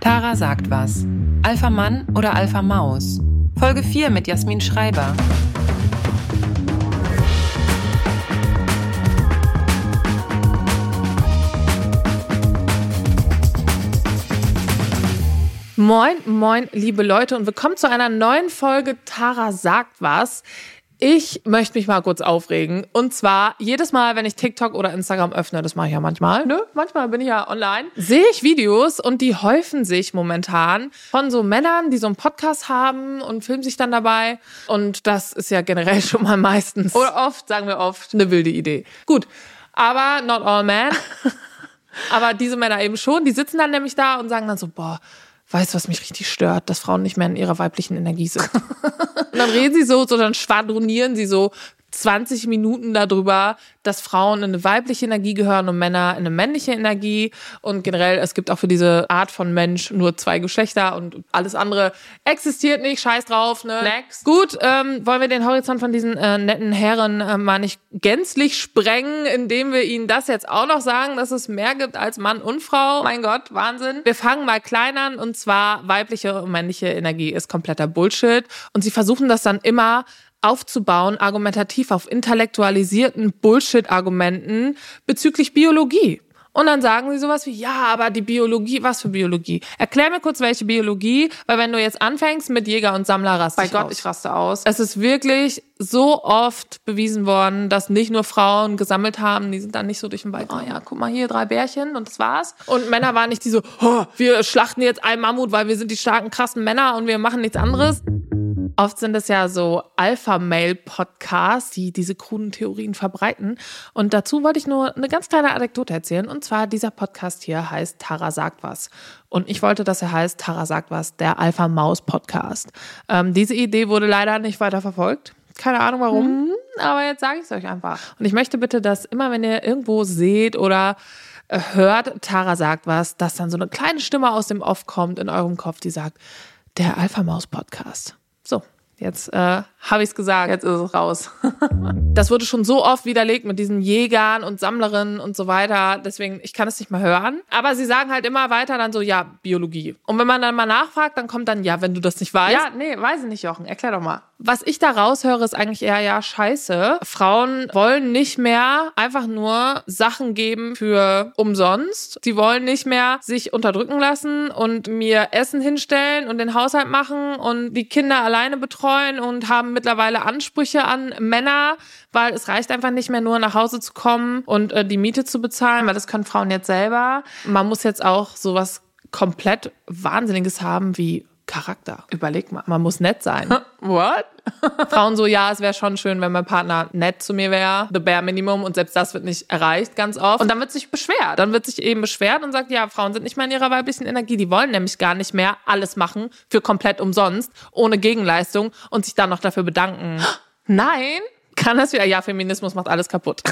Tara sagt was. Alpha Mann oder Alpha Maus? Folge 4 mit Jasmin Schreiber. Moin, moin, liebe Leute und willkommen zu einer neuen Folge Tara sagt was. Ich möchte mich mal kurz aufregen. Und zwar jedes Mal, wenn ich TikTok oder Instagram öffne, das mache ich ja manchmal, ne? Manchmal bin ich ja online, sehe ich Videos und die häufen sich momentan von so Männern, die so einen Podcast haben und filmen sich dann dabei. Und das ist ja generell schon mal meistens oder oft, sagen wir oft, eine wilde Idee. Gut, aber not all men. aber diese Männer eben schon, die sitzen dann nämlich da und sagen dann so, boah, weißt du, was mich richtig stört, dass Frauen nicht mehr in ihrer weiblichen Energie sind. und dann reden sie so, so dann schwadronieren sie so 20 Minuten darüber, dass Frauen in eine weibliche Energie gehören und Männer in eine männliche Energie. Und generell, es gibt auch für diese Art von Mensch nur zwei Geschlechter und alles andere existiert nicht. Scheiß drauf, ne? Next. Gut, ähm, wollen wir den Horizont von diesen äh, netten Herren äh, mal nicht gänzlich sprengen, indem wir ihnen das jetzt auch noch sagen, dass es mehr gibt als Mann und Frau. Mein Gott, Wahnsinn. Wir fangen mal klein an und zwar weibliche und männliche Energie ist kompletter Bullshit. Und sie versuchen das dann immer aufzubauen, argumentativ auf intellektualisierten Bullshit-Argumenten bezüglich Biologie. Und dann sagen sie sowas wie, ja, aber die Biologie, was für Biologie? Erklär mir kurz, welche Biologie, weil wenn du jetzt anfängst mit Jäger und Sammler, raste Bei ich Gott, aus. ich raste aus. Es ist wirklich so oft bewiesen worden, dass nicht nur Frauen gesammelt haben, die sind dann nicht so durch den Wald, oh ja, guck mal hier, drei Bärchen und das war's. Und Männer waren nicht die so, oh, wir schlachten jetzt einen Mammut, weil wir sind die starken, krassen Männer und wir machen nichts anderes. Oft sind es ja so Alpha-Male-Podcasts, die diese kruden Theorien verbreiten. Und dazu wollte ich nur eine ganz kleine Anekdote erzählen. Und zwar, dieser Podcast hier heißt Tara sagt was. Und ich wollte, dass er heißt Tara sagt was, der Alpha-Maus-Podcast. Ähm, diese Idee wurde leider nicht weiter verfolgt. Keine Ahnung warum, mhm. aber jetzt sage ich es euch einfach. Und ich möchte bitte, dass immer, wenn ihr irgendwo seht oder äh, hört, Tara sagt was, dass dann so eine kleine Stimme aus dem Off kommt in eurem Kopf, die sagt, der Alpha-Maus-Podcast. So, jetzt äh, habe ich es gesagt, jetzt ist es raus. das wurde schon so oft widerlegt mit diesen Jägern und Sammlerinnen und so weiter. Deswegen, ich kann es nicht mehr hören. Aber sie sagen halt immer weiter dann so, ja, Biologie. Und wenn man dann mal nachfragt, dann kommt dann, ja, wenn du das nicht weißt. Ja, nee, weiß ich nicht, Jochen. Erklär doch mal. Was ich da raushöre, ist eigentlich eher, ja, scheiße. Frauen wollen nicht mehr einfach nur Sachen geben für umsonst. Sie wollen nicht mehr sich unterdrücken lassen und mir Essen hinstellen und den Haushalt machen und die Kinder alleine betreuen und haben mittlerweile Ansprüche an Männer, weil es reicht einfach nicht mehr nur nach Hause zu kommen und äh, die Miete zu bezahlen, weil das können Frauen jetzt selber. Man muss jetzt auch sowas komplett Wahnsinniges haben wie Charakter. Überleg mal, man muss nett sein. What? Frauen so, ja, es wäre schon schön, wenn mein Partner nett zu mir wäre, the bare minimum und selbst das wird nicht erreicht ganz oft. Und dann wird sich beschwert. Dann wird sich eben beschwert und sagt, ja, Frauen sind nicht mehr in ihrer weiblichen Energie, die wollen nämlich gar nicht mehr alles machen für komplett umsonst, ohne Gegenleistung und sich dann noch dafür bedanken. Nein, kann das wieder, ja, Feminismus macht alles kaputt.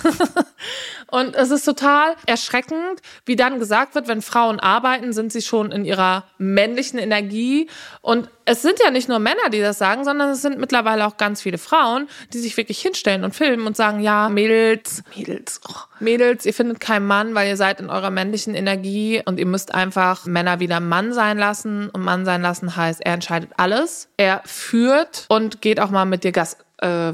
und es ist total erschreckend, wie dann gesagt wird, wenn Frauen arbeiten, sind sie schon in ihrer männlichen Energie. Und es sind ja nicht nur Männer, die das sagen, sondern es sind mittlerweile auch ganz viele Frauen, die sich wirklich hinstellen und filmen und sagen, ja, Mädels, Mädels, oh, Mädels, ihr findet keinen Mann, weil ihr seid in eurer männlichen Energie und ihr müsst einfach Männer wieder Mann sein lassen. Und Mann sein lassen heißt, er entscheidet alles, er führt und geht auch mal mit dir Gas, äh,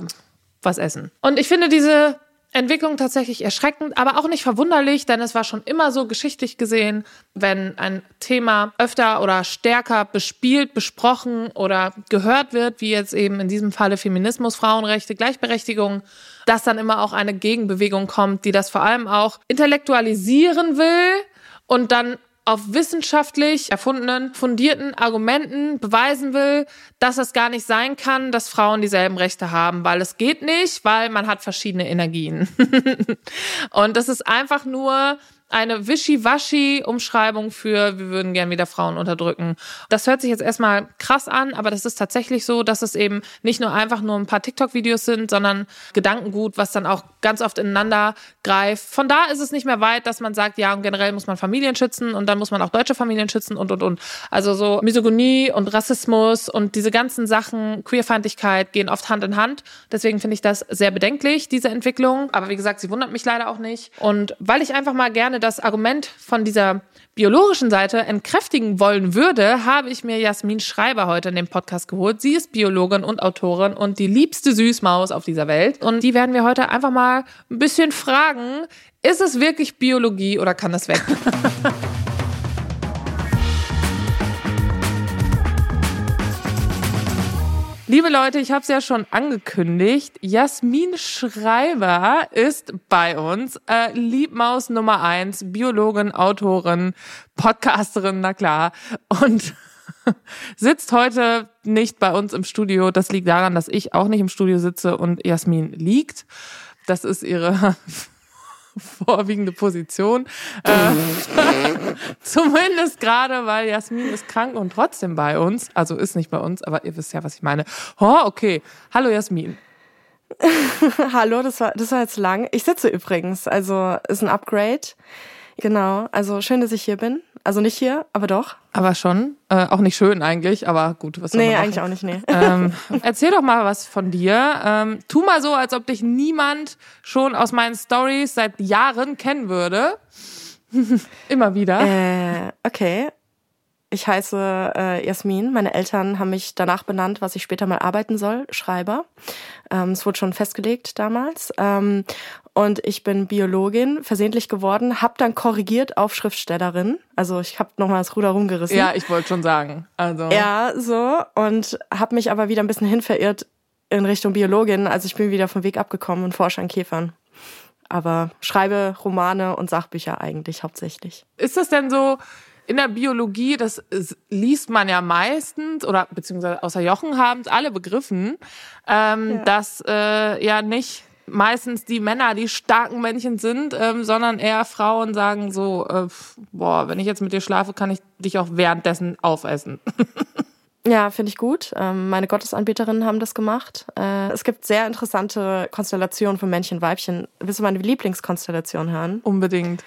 was essen. Und ich finde diese Entwicklung tatsächlich erschreckend, aber auch nicht verwunderlich, denn es war schon immer so geschichtlich gesehen, wenn ein Thema öfter oder stärker bespielt, besprochen oder gehört wird, wie jetzt eben in diesem Falle Feminismus, Frauenrechte, Gleichberechtigung, dass dann immer auch eine Gegenbewegung kommt, die das vor allem auch intellektualisieren will und dann auf wissenschaftlich erfundenen, fundierten Argumenten beweisen will, dass es gar nicht sein kann, dass Frauen dieselben Rechte haben, weil es geht nicht, weil man hat verschiedene Energien. und das ist einfach nur eine Wischiwaschi-Umschreibung für, wir würden gern wieder Frauen unterdrücken. Das hört sich jetzt erstmal krass an, aber das ist tatsächlich so, dass es eben nicht nur einfach nur ein paar TikTok-Videos sind, sondern Gedankengut, was dann auch ganz oft ineinander greift. Von da ist es nicht mehr weit, dass man sagt, ja, und generell muss man Familien schützen und dann muss man auch deutsche Familien schützen und, und, und. Also so Misogynie und Rassismus und diese ganzen Sachen, Queerfeindlichkeit gehen oft Hand in Hand. Deswegen finde ich das sehr bedenklich, diese Entwicklung. Aber wie gesagt, sie wundert mich leider auch nicht. Und weil ich einfach mal gerne gerne das Argument von dieser biologischen Seite entkräftigen wollen würde, habe ich mir Jasmin Schreiber heute in den Podcast geholt. Sie ist Biologin und Autorin und die liebste Süßmaus auf dieser Welt. Und die werden wir heute einfach mal ein bisschen fragen, ist es wirklich Biologie oder kann das weg? Liebe Leute, ich habe es ja schon angekündigt. Jasmin Schreiber ist bei uns. Äh, Liebmaus Nummer eins, Biologin, Autorin, Podcasterin, na klar. Und sitzt heute nicht bei uns im Studio. Das liegt daran, dass ich auch nicht im Studio sitze und Jasmin liegt. Das ist ihre vorwiegende Position. Äh, zumindest gerade, weil Jasmin ist krank und trotzdem bei uns. Also ist nicht bei uns, aber ihr wisst ja, was ich meine. Oh, okay. Hallo Jasmin. Hallo, das war, das war jetzt lang. Ich sitze übrigens, also ist ein Upgrade. Genau, also schön, dass ich hier bin. Also nicht hier, aber doch. Aber schon. Äh, auch nicht schön eigentlich, aber gut, was Nee, eigentlich auch nicht, nee. Ähm, erzähl doch mal was von dir. Ähm, tu mal so, als ob dich niemand schon aus meinen Stories seit Jahren kennen würde. Immer wieder. Äh, okay. Ich heiße äh, Jasmin. Meine Eltern haben mich danach benannt, was ich später mal arbeiten soll, Schreiber. Ähm, es wurde schon festgelegt damals. Ähm, und ich bin Biologin, versehentlich geworden, habe dann korrigiert auf Schriftstellerin. Also ich habe nochmal das Ruder rumgerissen. ja, ich wollte schon sagen. Also. Ja, so. Und habe mich aber wieder ein bisschen hinverirrt in Richtung Biologin. Also ich bin wieder vom Weg abgekommen und forsche an Käfern. Aber schreibe Romane und Sachbücher eigentlich hauptsächlich. Ist das denn so in der Biologie, das ist- liest man ja meistens, oder beziehungsweise außer Jochen haben es alle begriffen, ähm, dass äh, ja nicht meistens die Männer die starken Männchen sind, ähm, sondern eher Frauen sagen so, äh, boah, wenn ich jetzt mit dir schlafe, kann ich dich auch währenddessen aufessen. Ja, finde ich gut. Ähm, meine Gottesanbeterinnen haben das gemacht. Äh, es gibt sehr interessante Konstellationen von Männchen, Weibchen. Willst du meine Lieblingskonstellation hören? Unbedingt.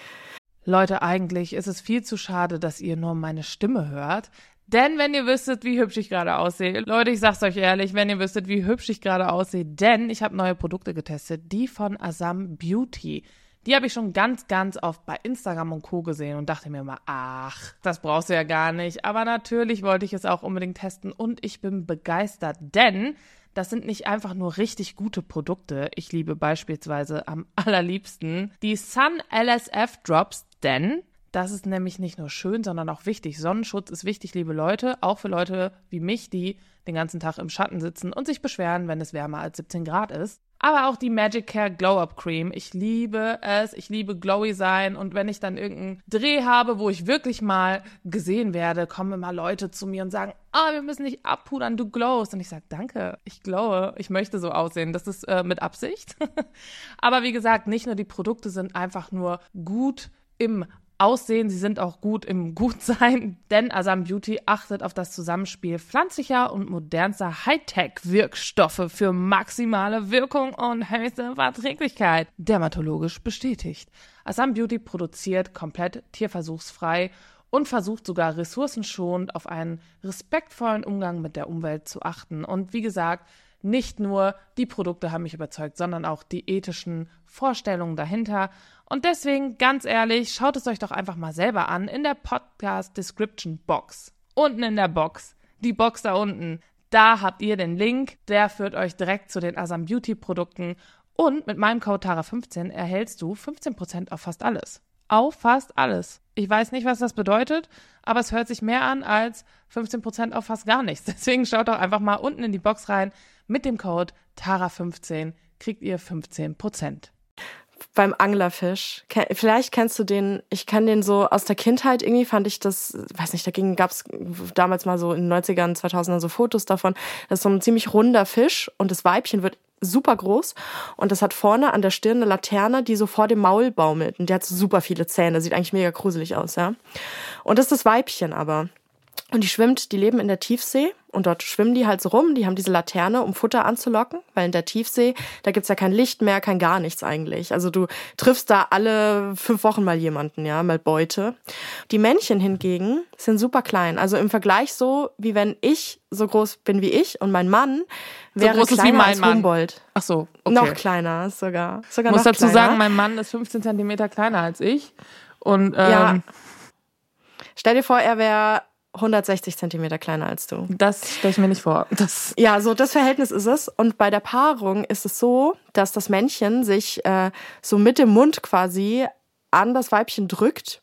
Leute, eigentlich ist es viel zu schade, dass ihr nur meine Stimme hört. Denn wenn ihr wüsstet, wie hübsch ich gerade aussehe, Leute, ich sag's euch ehrlich, wenn ihr wüsstet, wie hübsch ich gerade aussehe, denn ich habe neue Produkte getestet, die von Asam Beauty. Die habe ich schon ganz, ganz oft bei Instagram und Co. gesehen und dachte mir mal, ach, das brauchst du ja gar nicht. Aber natürlich wollte ich es auch unbedingt testen und ich bin begeistert, denn das sind nicht einfach nur richtig gute Produkte. Ich liebe beispielsweise am allerliebsten die Sun LSF Drops, denn das ist nämlich nicht nur schön, sondern auch wichtig. Sonnenschutz ist wichtig, liebe Leute, auch für Leute wie mich, die den ganzen Tag im Schatten sitzen und sich beschweren, wenn es wärmer als 17 Grad ist. Aber auch die Magic Care Glow Up Cream. Ich liebe es. Ich liebe glowy sein. Und wenn ich dann irgendeinen Dreh habe, wo ich wirklich mal gesehen werde, kommen immer Leute zu mir und sagen, ah, wir müssen dich abpudern, du glowst. Und ich sage, danke, ich glowe. Ich möchte so aussehen. Das ist äh, mit Absicht. Aber wie gesagt, nicht nur die Produkte sind einfach nur gut im Aussehen, sie sind auch gut im Gutsein, denn Asam Beauty achtet auf das Zusammenspiel pflanzlicher und modernster Hightech-Wirkstoffe für maximale Wirkung und höchste Verträglichkeit. Dermatologisch bestätigt. Asam Beauty produziert komplett tierversuchsfrei und versucht sogar ressourcenschonend auf einen respektvollen Umgang mit der Umwelt zu achten. Und wie gesagt, nicht nur die Produkte haben mich überzeugt, sondern auch die ethischen Vorstellungen dahinter. Und deswegen, ganz ehrlich, schaut es euch doch einfach mal selber an in der Podcast Description Box. Unten in der Box. Die Box da unten. Da habt ihr den Link. Der führt euch direkt zu den Asam Beauty Produkten. Und mit meinem Code TARA15 erhältst du 15% auf fast alles. Auf fast alles. Ich weiß nicht, was das bedeutet, aber es hört sich mehr an als 15% auf fast gar nichts. Deswegen schaut doch einfach mal unten in die Box rein. Mit dem Code TARA15 kriegt ihr 15%. Beim Anglerfisch. Vielleicht kennst du den, ich kann den so aus der Kindheit, irgendwie fand ich das, weiß nicht, da ging, gab's damals mal so in den 90ern, 2000ern so Fotos davon. Das ist so ein ziemlich runder Fisch und das Weibchen wird super groß und das hat vorne an der Stirn eine Laterne, die so vor dem Maul baumelt und der hat so super viele Zähne, sieht eigentlich mega gruselig aus, ja. Und das ist das Weibchen aber. Und die schwimmt, die leben in der Tiefsee und dort schwimmen die halt so rum. Die haben diese Laterne, um Futter anzulocken, weil in der Tiefsee, da gibt's ja kein Licht mehr, kein gar nichts eigentlich. Also du triffst da alle fünf Wochen mal jemanden, ja, mal Beute. Die Männchen hingegen sind super klein. Also im Vergleich so, wie wenn ich so groß bin wie ich und mein Mann wäre groß ist wie kleiner mein als Mann. Humboldt. Ach so, okay. Noch kleiner sogar. sogar Ich muss dazu kleiner. sagen, mein Mann ist 15 Zentimeter kleiner als ich. Und ähm, Ja. Stell dir vor, er wäre 160 Zentimeter kleiner als du. das stelle ich mir nicht vor. Das, Ja, so das Verhältnis ist es. Und bei der Paarung ist es so, dass das Männchen sich äh, so mit dem Mund quasi an das Weibchen drückt.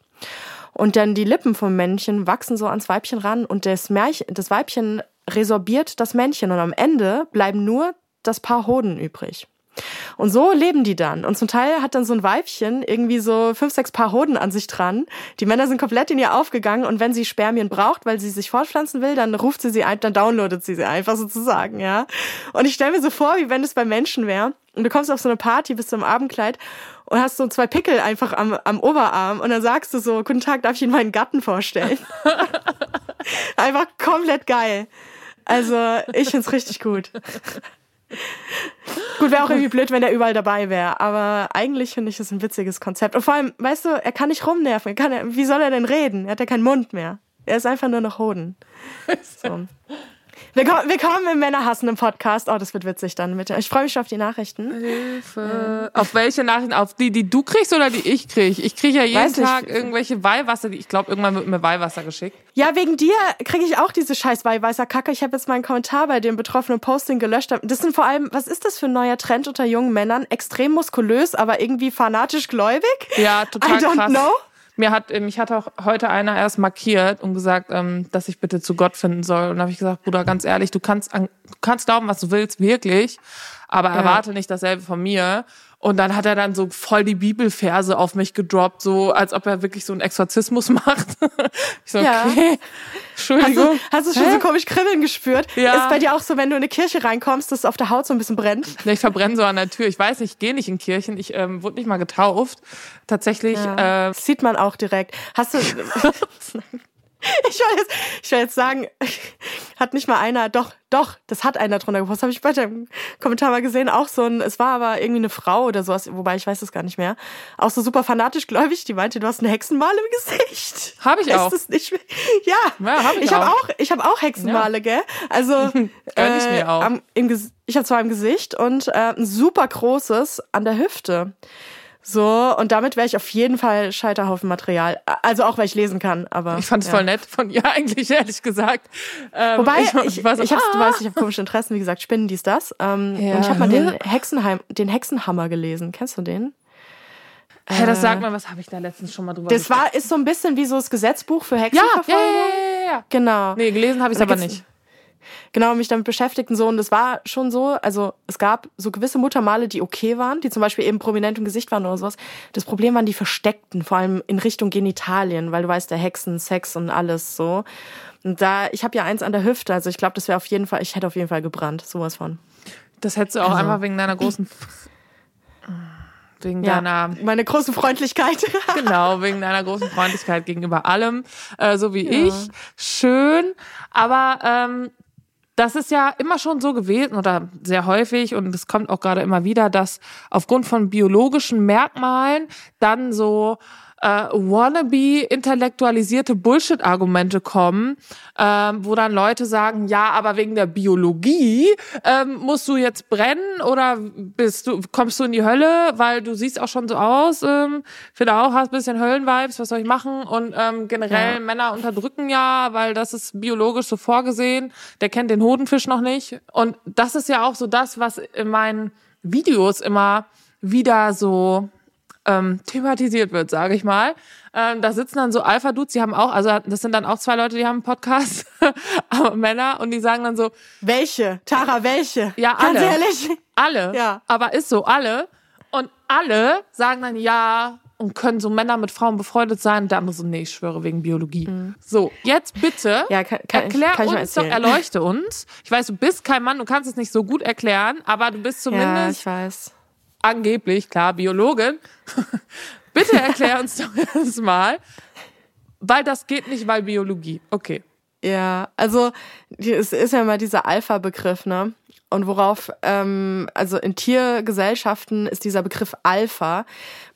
Und dann die Lippen vom Männchen wachsen so ans Weibchen ran und das, Märchen, das Weibchen resorbiert das Männchen und am Ende bleiben nur das Paar Hoden übrig. Und so leben die dann. Und zum Teil hat dann so ein Weibchen irgendwie so fünf, sechs Paar Hoden an sich dran. Die Männer sind komplett in ihr aufgegangen und wenn sie Spermien braucht, weil sie sich fortpflanzen will, dann ruft sie sie ein, dann downloadet sie sie einfach sozusagen, ja. Und ich stelle mir so vor, wie wenn es bei Menschen wäre. Und du kommst auf so eine Party, bist du im Abendkleid und hast so zwei Pickel einfach am, am Oberarm und dann sagst du so, guten Tag, darf ich Ihnen meinen Gatten vorstellen? einfach komplett geil. Also, ich find's richtig gut. Gut, wäre auch irgendwie blöd, wenn er überall dabei wäre. Aber eigentlich finde ich es ein witziges Konzept. Und vor allem, weißt du, er kann nicht rumnerven. Er kann, wie soll er denn reden? Er hat ja keinen Mund mehr. Er ist einfach nur noch Hoden. So. Willkommen, willkommen im Männerhassen Podcast. Oh, das wird witzig dann. Mit, ich freue mich schon auf die Nachrichten. Hilfe. Auf welche Nachrichten? Auf die, die du kriegst oder die ich krieg? Ich kriege ja jeden Weiß nicht. Tag irgendwelche Weihwasser. Die, ich glaube, irgendwann wird mir Weihwasser geschickt. Ja, wegen dir kriege ich auch diese scheiß Weihweißer Kacke. Ich habe jetzt meinen Kommentar bei dem betroffenen Posting gelöscht. Das sind vor allem, was ist das für ein neuer Trend unter jungen Männern? Extrem muskulös, aber irgendwie fanatisch gläubig? Ja, total I don't krass. know. Mir hat, äh, mich hat auch heute einer erst markiert und gesagt, ähm, dass ich bitte zu Gott finden soll. Und da habe ich gesagt, Bruder, ganz ehrlich, du kannst, an, du kannst glauben, was du willst, wirklich, aber erwarte nicht dasselbe von mir. Und dann hat er dann so voll die Bibelverse auf mich gedroppt, so als ob er wirklich so einen Exorzismus macht. Ich so, Ja. okay, Hast Entschuldigung. du, hast du schon Hä? so komisch Kribbeln gespürt? Ja. Ist bei dir auch so, wenn du in eine Kirche reinkommst, dass es auf der Haut so ein bisschen brennt? Ich verbrenne so an der Tür. Ich weiß nicht, ich gehe nicht in Kirchen. Ich ähm, wurde nicht mal getauft. Tatsächlich, äh, Das sieht man auch direkt. Hast du. Ich will, jetzt, ich will jetzt sagen, hat nicht mal einer, doch, doch, das hat einer drunter gepostet, habe ich bei dem Kommentar mal gesehen, auch so ein, es war aber irgendwie eine Frau oder sowas, wobei ich weiß es gar nicht mehr, auch so super fanatisch gläubig, die meinte, du hast eine Hexenmale im Gesicht. Hab ich Ist auch. Das nicht, ja, Ja, hab ich ich habe auch. ich habe auch Hexenmale, gell? Also, Gönn ich mir auch. Am, im, Ges- ich habe zwar im Gesicht und äh, ein super großes an der Hüfte. So, und damit wäre ich auf jeden Fall Scheiterhaufen Material. Also auch, weil ich lesen kann, aber. ich fand es ja. voll nett von ihr eigentlich, ehrlich gesagt. Ähm, Wobei, ich, ich, war so, hab's, du ah. weißt, ich habe komische Interessen, wie gesagt, Spinnen, dies, das. Ähm, Ja. Und ich habe mal den, Hexenheim, den Hexenhammer gelesen. Kennst du den? Hä, das sagt man, was habe ich da letztens schon mal drüber Das war, ist so ein bisschen wie so das Gesetzbuch für ja, ja, Hexenverfolgung. ja, ja, ja. Genau. Nee, gelesen habe ich Da aber nicht. Genau mich damit beschäftigt und so. Und das war schon so, also es gab so gewisse Muttermale, die okay waren, die zum Beispiel eben prominent im Gesicht waren oder sowas. Das Problem waren die versteckten, vor allem in Richtung Genitalien, weil du weißt, der Hexen, Sex und alles so. Und da, ich habe ja eins an der Hüfte, also ich glaube, das wäre auf jeden Fall, ich hätte auf jeden Fall gebrannt, sowas von. Das hättest du auch Also- einfach wegen deiner großen. Wegen Ja, deiner. meine große Freundlichkeit. Genau, wegen deiner großen Freundlichkeit gegenüber allem, äh, so wie ich. Schön. Aber ähm, das ist ja immer schon so gewesen oder sehr häufig und es kommt auch gerade immer wieder, dass aufgrund von biologischen Merkmalen dann so äh, wannabe intellektualisierte Bullshit-Argumente kommen, ähm, wo dann Leute sagen, ja, aber wegen der Biologie ähm, musst du jetzt brennen oder bist du kommst du in die Hölle, weil du siehst auch schon so aus. Ähm, finde auch hast ein bisschen Höllenvibes, was soll ich machen? Und ähm, generell Ja. Männer unterdrücken ja, weil das ist biologisch so vorgesehen. Der kennt den Hodenfisch noch nicht. Und das ist ja auch so das, was in meinen Videos immer wieder so ähm, thematisiert wird, sage ich mal. Ähm, da sitzen dann so Alpha-Dudes, die haben auch, also das sind dann auch zwei Leute, die haben einen Podcast, aber Männer, und die sagen dann so, welche? Tara, welche? Ja, Ganz alle. ehrlich. alle, Ja. aber ist so, alle. Und alle sagen dann ja und können so Männer mit Frauen befreundet sein. Und der andere so, nee, ich schwöre wegen Biologie. So, jetzt bitte Mhm. Ja, kann- kann erklär kann uns doch, erleuchte uns. Ich weiß, du bist kein Mann, du kannst es nicht so gut erklären, aber du bist Ja, zumindest ich weiß. Angeblich, klar, Biologin. Bitte erklär uns doch erst mal, weil das geht nicht, weil Biologie. Okay. Ja, also es ist ja mal dieser Alpha-Begriff, ne? Und worauf, ähm, also in Tiergesellschaften ist dieser Begriff Alpha,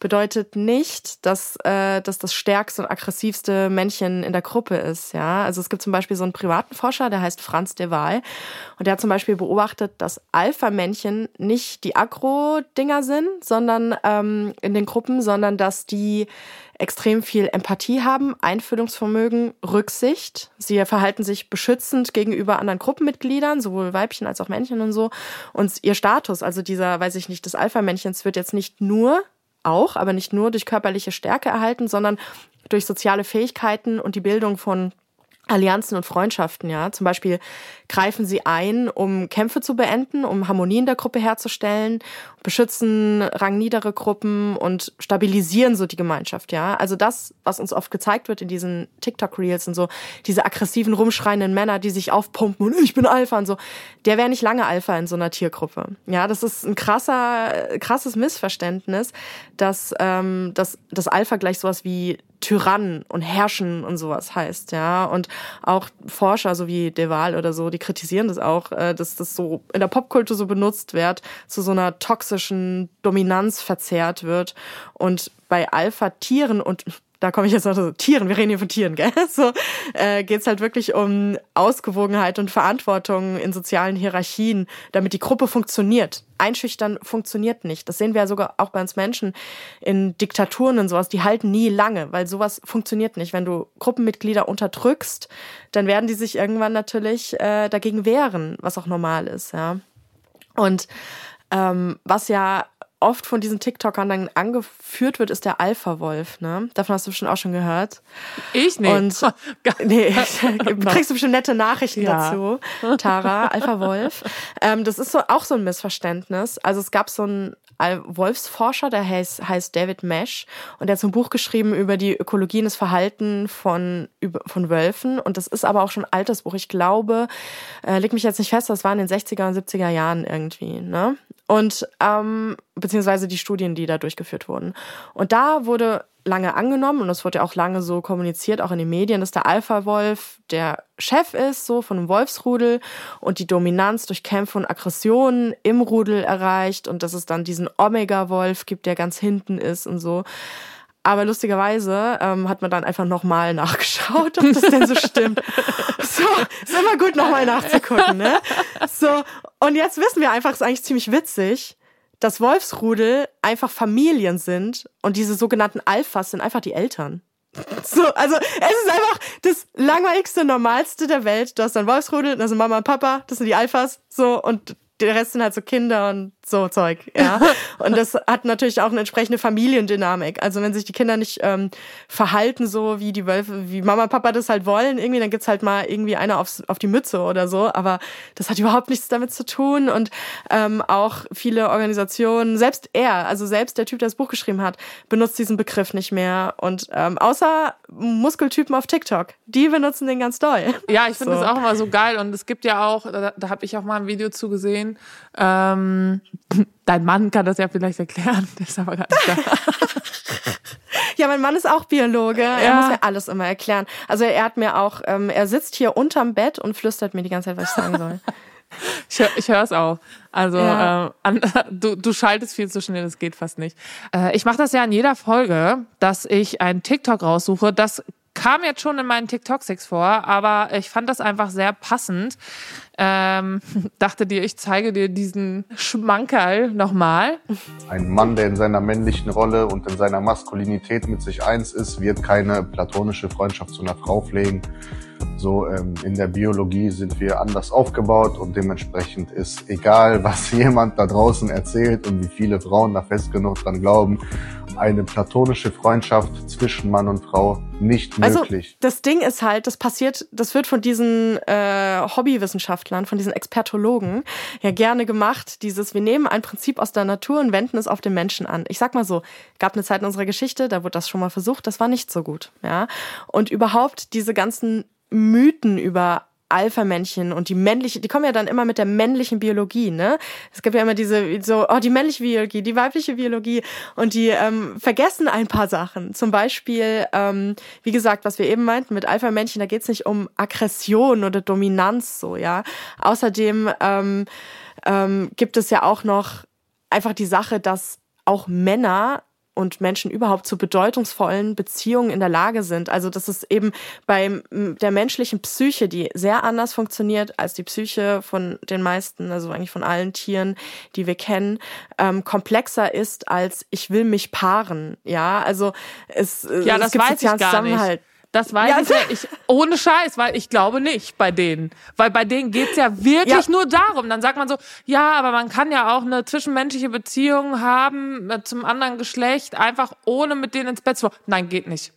bedeutet nicht, dass, äh, dass das stärkste und aggressivste Männchen in der Gruppe ist, ja. Also es gibt zum Beispiel so einen privaten Forscher, der heißt Franz de Waal, und der hat zum Beispiel beobachtet, dass Alpha-Männchen nicht die Agro-Dinger sind, sondern ähm, in den Gruppen, sondern dass die extrem viel Empathie haben, Einfühlungsvermögen, Rücksicht. Sie verhalten sich beschützend gegenüber anderen Gruppenmitgliedern, sowohl Weibchen als auch Männchen und so. Und ihr Status, also dieser, weiß ich nicht, des Alpha-Männchens wird jetzt nicht nur auch, aber nicht nur durch körperliche Stärke erhalten, sondern durch soziale Fähigkeiten und die Bildung von Allianzen und Freundschaften, ja. Zum Beispiel greifen sie ein, um Kämpfe zu beenden, um Harmonie in der Gruppe herzustellen, beschützen rangniedere Gruppen und stabilisieren so die Gemeinschaft, ja. Also das, was uns oft gezeigt wird in diesen TikTok-Reels und so, diese aggressiven, rumschreienden Männer, die sich aufpumpen und ich bin Alpha und so, der wäre nicht lange Alpha in so einer Tiergruppe. Ja, das ist ein krasser, krasses Missverständnis, dass, ähm, dass das Alpha gleich sowas wie Tyrann und Herrschen und sowas heißt, ja. Und auch Forscher, so wie Deval oder so, die kritisieren das auch, äh, dass das so in der Popkultur so benutzt wird, zu so einer toxischen Dominanz verzerrt wird. Und bei Alpha-Tieren und da komme ich jetzt noch so, Tieren, wir reden hier von Tieren, gell? So äh, geht halt wirklich um Ausgewogenheit und Verantwortung in sozialen Hierarchien, damit die Gruppe funktioniert. Einschüchtern funktioniert nicht. Das sehen wir ja sogar auch bei uns Menschen in Diktaturen und sowas, die halten nie lange, weil sowas funktioniert nicht. Wenn du Gruppenmitglieder unterdrückst, dann werden die sich irgendwann natürlich äh, dagegen wehren, was auch normal ist, ja. Und ähm, was ja oft von diesen TikTokern dann angeführt wird, ist der Alpha-Wolf. Ne? Davon hast du bestimmt auch schon gehört. Ich nicht. Und nee, kriegst du bestimmt nette Nachrichten ja. dazu, Tara, Alpha-Wolf. Ähm, das ist so auch so ein Missverständnis. Also es gab so einen Wolfsforscher, der heißt, heißt David Mesh und der hat so ein Buch geschrieben über die Ökologie und das Verhalten von, von Wölfen. Und das ist aber auch schon ein altes Buch. Ich glaube, äh, leg mich jetzt nicht fest, das war in den 60er und 70er Jahren irgendwie. Ne? Und ähm, beziehungsweise die Studien, die da durchgeführt wurden. Und da wurde lange angenommen und das wurde ja auch lange so kommuniziert, auch in den Medien, dass der Alpha-Wolf der Chef ist, so von einem Wolfsrudel und die Dominanz durch Kämpfe und Aggressionen im Rudel erreicht und dass es dann diesen Omega-Wolf gibt, der ganz hinten ist und so. Aber lustigerweise ähm, hat man dann einfach nochmal nachgeschaut, ob das denn so stimmt. So, ist immer gut, nochmal nachzugucken, ne? So, und jetzt wissen wir einfach, ist eigentlich ziemlich witzig, dass Wolfsrudel einfach Familien sind und diese sogenannten Alphas sind einfach die Eltern. So, also es ist einfach das langweiligste, normalste der Welt. Du hast dann Wolfsrudel, das sind Mama und Papa, das sind die Alphas, so und der Rest sind halt so Kinder und so Zeug, ja. Und das hat natürlich auch eine entsprechende Familiendynamik. Also wenn sich die Kinder nicht ähm, verhalten, so wie die Wölfe, wie Mama und Papa das halt wollen, irgendwie, dann gibt's halt mal irgendwie einer aufs, auf die Mütze oder so. Aber das hat überhaupt nichts damit zu tun. Und ähm, auch viele Organisationen, selbst er, also selbst der Typ, der das Buch geschrieben hat, benutzt diesen Begriff nicht mehr. Und ähm, außer Muskeltypen auf TikTok, die benutzen den ganz doll. Ja, ich finde so. das auch immer so geil. Und es gibt ja auch, da, da habe ich auch mal ein Video zugesehen, ähm, Dein Mann kann das ja vielleicht erklären, der ist aber gar nicht da. ja, mein Mann ist auch Biologe. Ja. Er muss mir alles immer erklären. Also er hat mir auch, ähm, er sitzt hier unterm Bett und flüstert mir die ganze Zeit, was ich sagen soll. Ich, hör, ich höre es auch. Also ja. äh, an, du, du schaltest viel zu schnell, das geht fast nicht. Äh, ich mache das ja in jeder Folge, dass ich einen TikTok raussuche. Das kam jetzt schon in meinen TikTok-Six vor, aber ich fand das einfach sehr passend. Ähm, dachte dir, ich zeige dir diesen Schmankerl nochmal. Ein Mann, der in seiner männlichen Rolle und in seiner Maskulinität mit sich eins ist, wird keine platonische Freundschaft zu einer Frau pflegen. So ähm, in der Biologie sind wir anders aufgebaut und dementsprechend ist egal, was jemand da draußen erzählt und wie viele Frauen da fest genug dran glauben, eine platonische Freundschaft zwischen Mann und Frau nicht also, möglich. Das Ding ist halt, das passiert, das wird von diesen äh, Hobbywissenschaftlern, von diesen Expertologen ja gerne gemacht. Dieses, wir nehmen ein Prinzip aus der Natur und wenden es auf den Menschen an. Ich sag mal so, gab eine Zeit in unserer Geschichte, da wurde das schon mal versucht, das war nicht so gut. Ja, und überhaupt diese ganzen Mythen über Alpha-Männchen und die männliche, die kommen ja dann immer mit der männlichen Biologie, ne? Es gibt ja immer diese, so, oh, die männliche Biologie, die weibliche Biologie und die ähm, vergessen ein paar Sachen. Zum Beispiel, ähm, wie gesagt, was wir eben meinten mit Alpha-Männchen, da geht's nicht um Aggression oder Dominanz, so, ja. Außerdem ähm, ähm, gibt es ja auch noch einfach die Sache, dass auch Männer und Menschen überhaupt zu bedeutungsvollen Beziehungen in der Lage sind. Also das ist eben bei der menschlichen Psyche, die sehr anders funktioniert als die Psyche von den meisten, also eigentlich von allen Tieren, die wir kennen, ähm, komplexer ist als ich will mich paaren. Ja, also es, ja, es das gibt weiß ich gar Zusammenhalt. nicht. Das weiß Ja, ich ja. Ich, ohne Scheiß, weil ich glaube nicht bei denen. Weil bei denen geht's ja wirklich Ja. nur darum. Dann sagt man so, ja, aber man kann ja auch eine zwischenmenschliche Beziehung haben äh, zum anderen Geschlecht, einfach ohne mit denen ins Bett zu. Nein, geht nicht.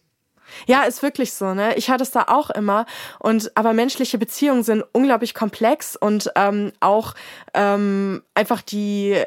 Ja, ist wirklich so, ne? Ich hatte es da auch immer. Und aber menschliche Beziehungen sind unglaublich komplex und ähm, auch ähm, einfach die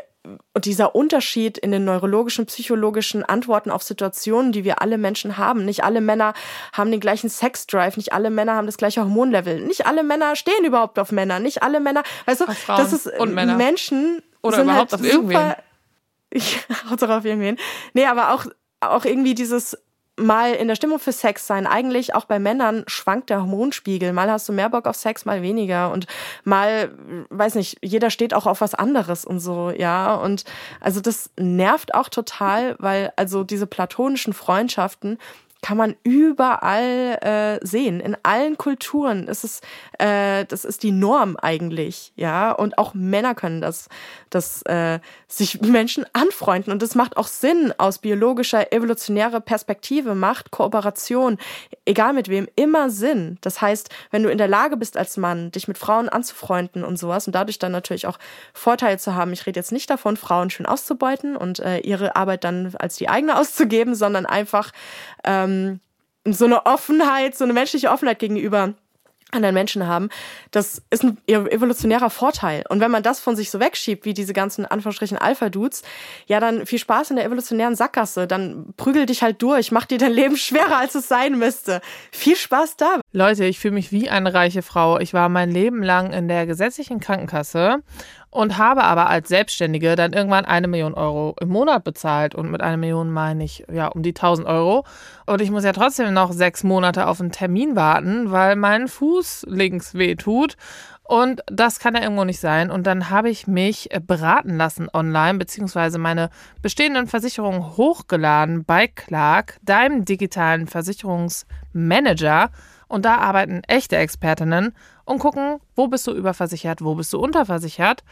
und dieser Unterschied in den neurologischen, psychologischen Antworten auf Situationen, die wir alle Menschen haben. Nicht alle Männer haben den gleichen Sexdrive, nicht alle Männer haben das gleiche Hormonlevel, nicht alle Männer stehen überhaupt auf Männer, nicht alle Männer, weißt du, das ist und Männer. Menschen Oder sind überhaupt halt auf irgendwen. super, ich Hauptsache auf irgendwen. Nee, aber auch, auch irgendwie dieses mal in der Stimmung für Sex sein. Eigentlich auch bei Männern schwankt der Hormonspiegel. Mal hast du mehr Bock auf Sex, mal weniger. Und mal, weiß nicht, jeder steht auch auf was anderes und so, ja. Und also das nervt auch total, weil also diese platonischen Freundschaften kann man überall äh, sehen. In allen Kulturen ist es, äh, das ist die Norm eigentlich, ja. Und auch Männer können das, dass äh, sich Menschen anfreunden. Und das macht auch Sinn aus biologischer, evolutionärer Perspektive, macht Kooperation, egal mit wem, immer Sinn. Das heißt, wenn du in der Lage bist als Mann, dich mit Frauen anzufreunden und sowas und dadurch dann natürlich auch Vorteile zu haben. Ich rede jetzt nicht davon, Frauen schön auszubeuten und äh, ihre Arbeit dann als die eigene auszugeben, sondern einfach ähm, so eine Offenheit, so eine menschliche Offenheit gegenüber anderen Menschen haben, das ist ein evolutionärer Vorteil. Und wenn man das von sich so wegschiebt, wie diese ganzen Anführungsstrichen Alpha-Dudes, ja, dann viel Spaß in der evolutionären Sackgasse. Dann prügel dich halt durch, mach dir dein Leben schwerer, als es sein müsste. Viel Spaß da. Leute, ich fühle mich wie eine reiche Frau. Ich war mein Leben lang in der gesetzlichen Krankenkasse und habe aber als Selbstständige dann irgendwann eine Million Euro im Monat bezahlt. Und mit einer Million meine ich ja um die 1000 Euro. Und ich muss ja trotzdem noch sechs Monate auf einen Termin warten, weil mein Fuß links weh tut. Und das kann ja irgendwo nicht sein. Und dann habe ich mich beraten lassen online, beziehungsweise meine bestehenden Versicherungen hochgeladen bei Clark, deinem digitalen Versicherungsmanager. Und da arbeiten echte Expertinnen und gucken, wo bist du überversichert, wo bist du unterversichert.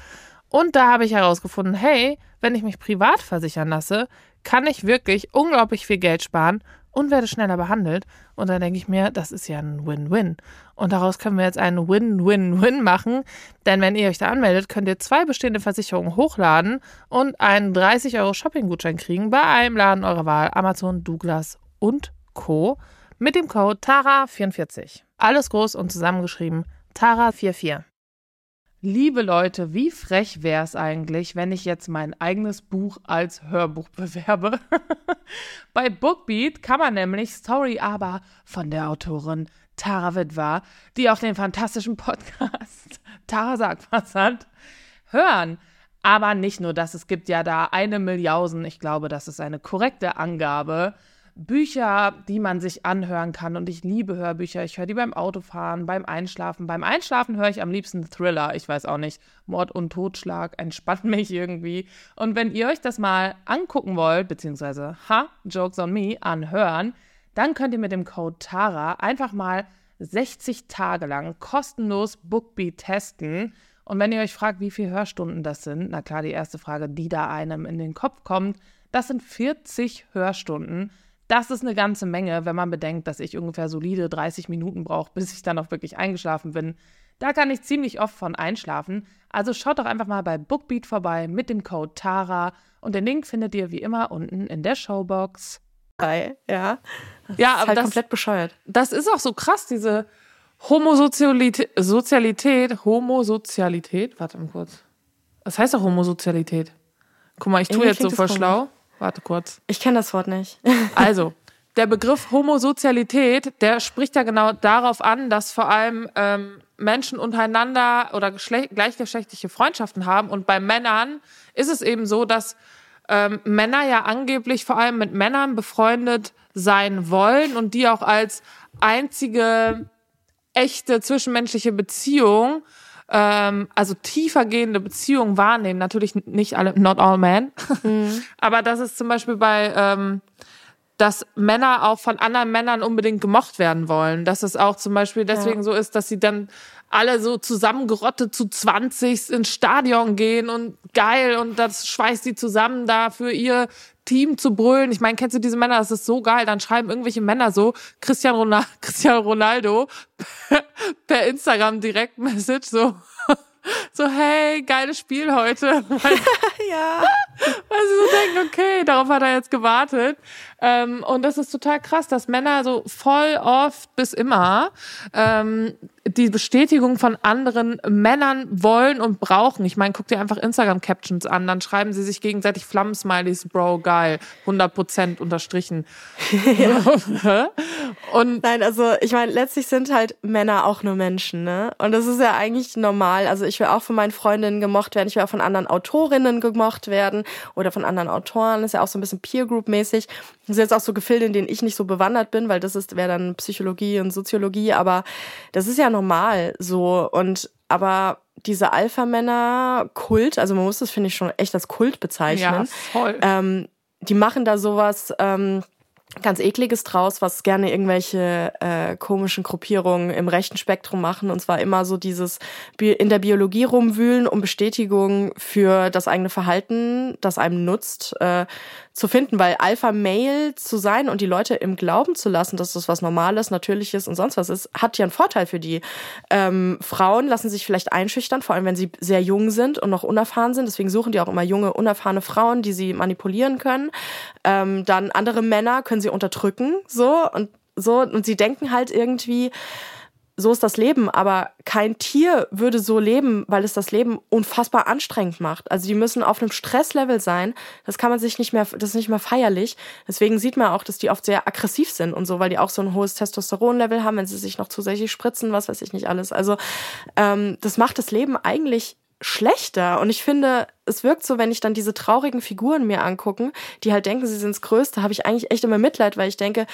Und da habe ich herausgefunden, hey, wenn ich mich privat versichern lasse, kann ich wirklich unglaublich viel Geld sparen und werde schneller behandelt. Und dann denke ich mir, das ist ja ein Win-Win. Und daraus können wir jetzt einen Win-Win-Win machen. Denn wenn ihr euch da anmeldet, könnt ihr zwei bestehende Versicherungen hochladen und einen 30 Euro Shopping-Gutschein kriegen bei einem Laden eurer Wahl, Amazon, Douglas und Co. mit dem Code TARA44. Alles groß und zusammengeschrieben, TARA44. Liebe Leute, wie frech wäre es eigentlich, wenn ich jetzt mein eigenes Buch als Hörbuch bewerbe? Bei Bookbeat kann man nämlich Story aber von der Autorin Tara Witwer, die auch den fantastischen Podcast Tara sagt was hat, hören. Aber nicht nur das, es gibt ja da eine Milliausen, ich glaube, das ist eine korrekte Angabe, Bücher, die man sich anhören kann. Und ich liebe Hörbücher. Ich höre die beim Autofahren, beim Einschlafen. Beim Einschlafen höre ich am liebsten Thriller. Ich weiß auch nicht. Mord und Totschlag entspannt mich irgendwie. Und wenn ihr euch das mal angucken wollt, beziehungsweise, ha, Jokes on me, anhören, dann könnt ihr mit dem Code TARA einfach mal 60 Tage lang kostenlos Bookbeat testen. Und wenn ihr euch fragt, wie viele Hörstunden das sind, na klar, die erste Frage, die da einem in den Kopf kommt, das sind 40 Hörstunden. Das ist eine ganze Menge, wenn man bedenkt, dass ich ungefähr solide 30 Minuten brauche, bis ich dann auch wirklich eingeschlafen bin. Da kann ich ziemlich oft von einschlafen. Also schaut doch einfach mal bei Bookbeat vorbei mit dem Code TARA und den Link findet ihr wie immer unten in der Showbox. Bei, ja. Das Ja, ist aber halt das- komplett bescheuert. Das ist auch so krass, diese Homosozialität, Sozialität, Homosozialität, warte mal kurz. Das heißt doch Homosozialität. Guck mal, ich tue Irgendwie jetzt so voll schlau. Warte kurz. Ich kenne das Wort nicht. Also, der Begriff Homosozialität, der spricht ja genau darauf an, dass vor allem ähm, Menschen untereinander oder geschlech- gleichgeschlechtliche Freundschaften haben. Und bei Männern ist es eben so, dass ähm, Männer ja angeblich vor allem mit Männern befreundet sein wollen und die auch als einzige echte zwischenmenschliche Beziehung ähm, also tiefer gehende Beziehungen wahrnehmen. Natürlich nicht alle, not all men. Mhm. Aber das ist zum Beispiel bei, ähm, dass Männer auch von anderen Männern unbedingt gemocht werden wollen. Dass es auch zum Beispiel deswegen ja. so ist, dass sie dann alle so zusammengerottet zu 20 ins Stadion gehen und geil und das schweißt sie zusammen da für ihr Team zu brüllen. Ich meine, kennst du diese Männer? Das ist so geil. Dann schreiben irgendwelche Männer so Cristiano Ronaldo, Cristiano Ronaldo per Instagram Direktmessage so so, hey, geiles Spiel heute. ja. Weil sie so denken, okay, darauf hat er jetzt gewartet. Ähm, und das ist total krass, dass Männer so voll oft bis immer ähm, die Bestätigung von anderen Männern wollen und brauchen. Ich meine, guck dir einfach Instagram-Captions an, dann schreiben sie sich gegenseitig Flammensmileys, Bro, geil, 100% unterstrichen. und Nein, also ich meine, letztlich sind halt Männer auch nur Menschen, ne? Und das ist ja eigentlich normal. Also ich will auch von meinen Freundinnen gemocht werden, ich will auch von anderen Autorinnen gemocht werden oder von anderen Autoren. Das ist ja auch so ein bisschen Peer-Group-mäßig. Das sind jetzt auch so Gefilde, in denen ich nicht so bewandert bin, weil das ist wäre dann Psychologie und Soziologie, aber das ist ja normal so und aber diese Alpha-Männer-Kult, also man muss das finde ich schon echt als Kult bezeichnen. Ja, voll. Ähm, die machen da sowas ähm, ganz ekliges draus, was gerne irgendwelche äh, komischen Gruppierungen im rechten Spektrum machen. Und zwar immer so dieses in der Biologie rumwühlen, um Bestätigung für das eigene Verhalten, das einem nutzt, äh, zu finden, weil Alpha-Male zu sein und die Leute im Glauben zu lassen, dass das was Normales, Natürliches und sonst was ist, hat ja einen Vorteil für die. Ähm, Frauen lassen sich vielleicht einschüchtern, vor allem wenn sie sehr jung sind und noch unerfahren sind. Deswegen suchen die auch immer junge, unerfahrene Frauen, die sie manipulieren können. Ähm, dann andere Männer können sie unterdrücken, so und so und sie denken halt irgendwie, so ist das Leben, aber kein Tier würde so leben, weil es das Leben unfassbar anstrengend macht. Also die müssen auf einem Stresslevel sein. Das kann man sich nicht mehr, das ist nicht mehr feierlich. Deswegen sieht man auch, dass die oft sehr aggressiv sind und so, weil die auch so ein hohes Testosteronlevel haben, wenn sie sich noch zusätzlich spritzen, was weiß ich nicht alles. Also ähm, das macht das Leben eigentlich schlechter. Und ich finde, es wirkt so, wenn ich dann diese traurigen Figuren mir angucken, die halt denken, sie sind das Größte, habe ich eigentlich echt immer Mitleid, weil ich denke,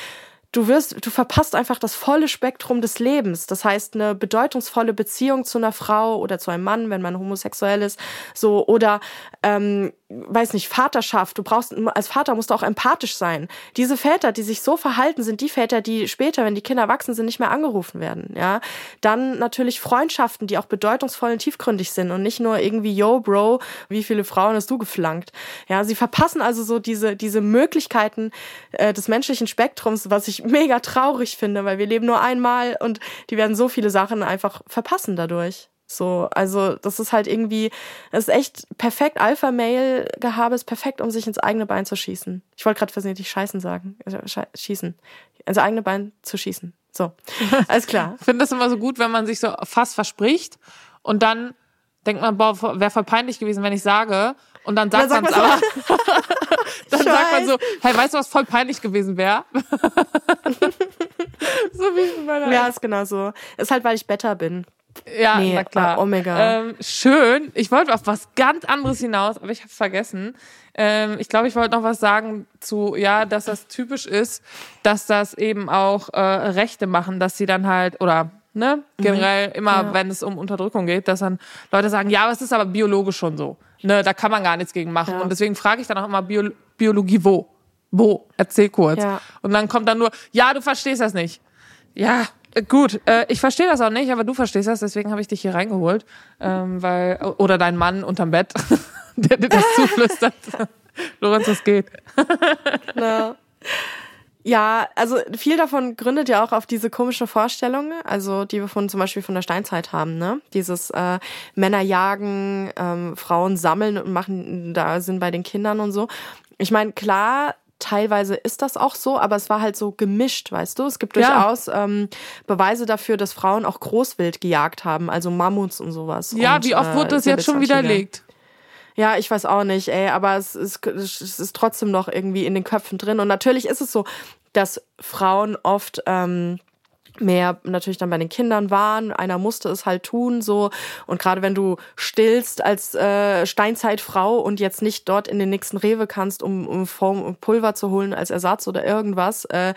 du wirst, du verpasst einfach das volle Spektrum des Lebens. Das heißt, eine bedeutungsvolle Beziehung zu einer Frau oder zu einem Mann, wenn man homosexuell ist, so oder ähm, weiß nicht, Vaterschaft. Du brauchst, als Vater musst du auch empathisch sein. Diese Väter, die sich so verhalten, sind die Väter, die später, wenn die Kinder erwachsen sind, nicht mehr angerufen werden, ja. Dann natürlich Freundschaften, die auch bedeutungsvoll und tiefgründig sind und nicht nur irgendwie, yo, Bro, wie viele Frauen hast du geflankt? Ja, sie verpassen also so diese, diese Möglichkeiten äh, des menschlichen Spektrums, was ich mega traurig finde, weil wir leben nur einmal und die werden so viele Sachen einfach verpassen dadurch. So, also das ist halt irgendwie, das ist echt perfekt. Alpha-Mail-Gehabe ist perfekt, um sich ins eigene Bein zu schießen. Ich wollte gerade versehentlich scheißen sagen. Also, schießen. Ins eigene Bein zu schießen. So, alles klar. ich finde das immer so gut, wenn man sich so fast verspricht und dann denkt man, boah, wäre voll peinlich gewesen, wenn ich sage. Und dann sagt man es aber. dann sagt man so, hey, weißt du, was voll peinlich gewesen wäre? so wie bei der Ja, ist genau so. Ist halt, weil ich better bin. Ja, nee, na klar. Omega. Ähm, schön. Ich wollte auf was ganz anderes hinaus, aber ich habe es vergessen. Ähm, ich glaube, ich wollte noch was sagen zu, ja, dass das typisch ist, dass das eben auch äh, Rechte machen, dass sie dann halt, oder ne, mhm. generell immer, ja. wenn es um Unterdrückung geht, dass dann Leute sagen, ja, aber es ist aber biologisch schon so. Ne, da kann man gar nichts gegen machen. Ja. Und deswegen frage ich dann auch immer Bio Biologie wo? Wo? Erzähl kurz. Ja. Und dann kommt dann nur, ja, du verstehst das nicht. Ja, Gut, äh, ich verstehe das auch nicht, aber du verstehst das, deswegen habe ich dich hier reingeholt. Ähm, weil, oder dein Mann unterm Bett, der dir das zuflüstert. Lorenz, es geht. no. Ja, also viel davon gründet ja auch auf diese komische Vorstellung, also die wir von zum Beispiel von der Steinzeit haben, ne? Dieses äh, Männer jagen, ähm, Frauen sammeln und machen da sind bei den Kindern und so. Ich meine, klar, teilweise ist das auch so, aber es war halt so gemischt, weißt du? Es gibt durchaus ja. ähm, Beweise dafür, dass Frauen auch Großwild gejagt haben, also Mammuts und sowas. Ja, und, wie oft wurde das jetzt schon widerlegt? Ja, ich weiß auch nicht, ey, aber es ist, es ist trotzdem noch irgendwie in den Köpfen drin. Und natürlich ist es so, dass Frauen oft ähm, mehr natürlich dann bei den Kindern waren. Einer musste es halt tun, so. Und gerade wenn du stillst als äh, Steinzeitfrau und jetzt nicht dort in den nächsten Rewe kannst, um, um Form, Pulver zu holen als Ersatz oder irgendwas, äh,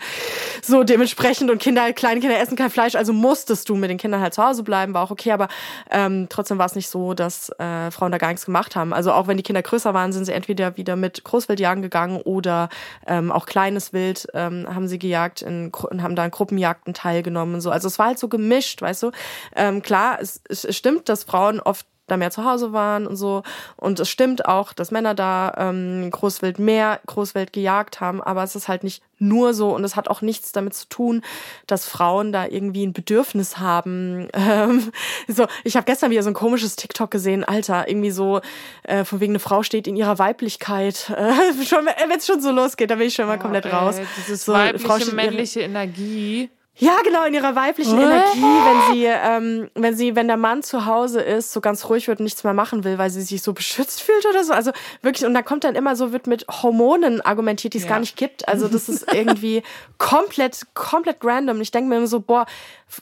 so dementsprechend und Kinder, kleine Kinder essen kein Fleisch, also musstest du mit den Kindern halt zu Hause bleiben, war auch okay, aber ähm, trotzdem war es nicht so, dass äh, Frauen da gar nichts gemacht haben. Also auch wenn die Kinder größer waren, sind sie entweder wieder mit Großwildjagen gegangen oder ähm, auch kleines Wild ähm, haben sie gejagt in, und haben da in Gruppenjagden teilgenommen genommen so. Also es war halt so gemischt, weißt du. Ähm, klar, es, es stimmt, dass Frauen oft da mehr zu Hause waren und so. Und es stimmt auch, dass Männer da ähm, Großwild mehr Großwild gejagt haben, aber es ist halt nicht nur so und es hat auch nichts damit zu tun, dass Frauen da irgendwie ein Bedürfnis haben. Ähm, so, ich habe gestern wieder so ein komisches TikTok gesehen, Alter, irgendwie so äh, von wegen eine Frau steht in ihrer Weiblichkeit. Äh, schon, wenn es schon so losgeht, da bin ich schon mal komplett ey, raus. Dieses so, weibliche, Frau männliche Energie. Ja, genau, in ihrer weiblichen What? Energie, wenn sie, ähm, wenn sie, wenn der Mann zu Hause ist, so ganz ruhig wird und nichts mehr machen will, weil sie sich so beschützt fühlt oder so. Also wirklich, und da kommt dann immer so, wird mit Hormonen argumentiert, die es Ja. gar nicht gibt. Also das ist irgendwie komplett, komplett random. Ich denke mir immer so, boah,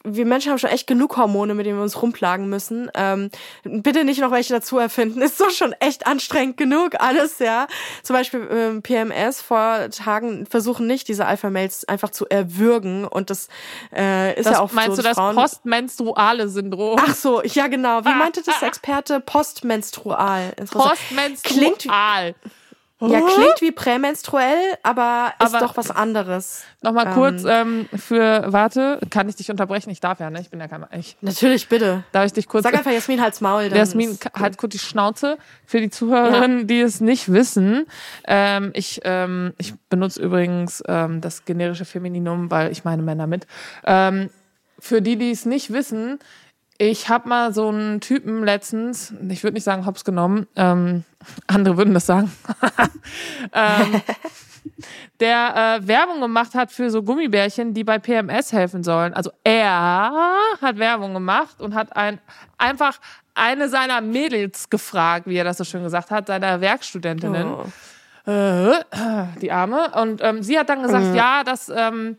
wir Menschen haben schon echt genug Hormone, mit denen wir uns rumplagen müssen. Ähm, bitte nicht noch welche dazu erfinden. Ist so schon echt anstrengend genug, alles, ja. Zum Beispiel ähm, PMS vor Tagen versuchen nicht, diese Alpha-Mails einfach zu erwürgen. Und das äh, ist Das, ja auch meinst so, du das Frauen postmenstruale Syndrom? Ach so, ja genau. Wie meinte das Experte? Postmenstrual. Postmenstrual. Ja, klingt wie prämenstruell, aber ist Aber- doch was anderes. Nochmal kurz ähm, für, warte, kann ich dich unterbrechen? Ich darf ja, ne? Ich bin ja kein, ich, Natürlich, bitte. darf ich dich kurz, Sag einfach Jasmin Hals Maul. Dann Jasmin, halt kurz die Schnauze für die Zuhörerinnen, die es nicht wissen. Ähm, ich, ähm, ich benutze übrigens ähm, das generische Femininum, weil ich meine Männer mit. Ähm, für die, die es nicht wissen, ich habe mal so einen Typen letztens, ich würde nicht sagen hops genommen, ähm, andere würden das sagen, ähm, der äh, Werbung gemacht hat für so Gummibärchen, die bei PMS helfen sollen. Also er hat Werbung gemacht und hat ein, einfach eine seiner Mädels gefragt, wie er das so schön gesagt hat, seiner Werkstudentinnen Oh. äh, die Arme. Und ähm, sie hat dann gesagt, ja, dass ähm,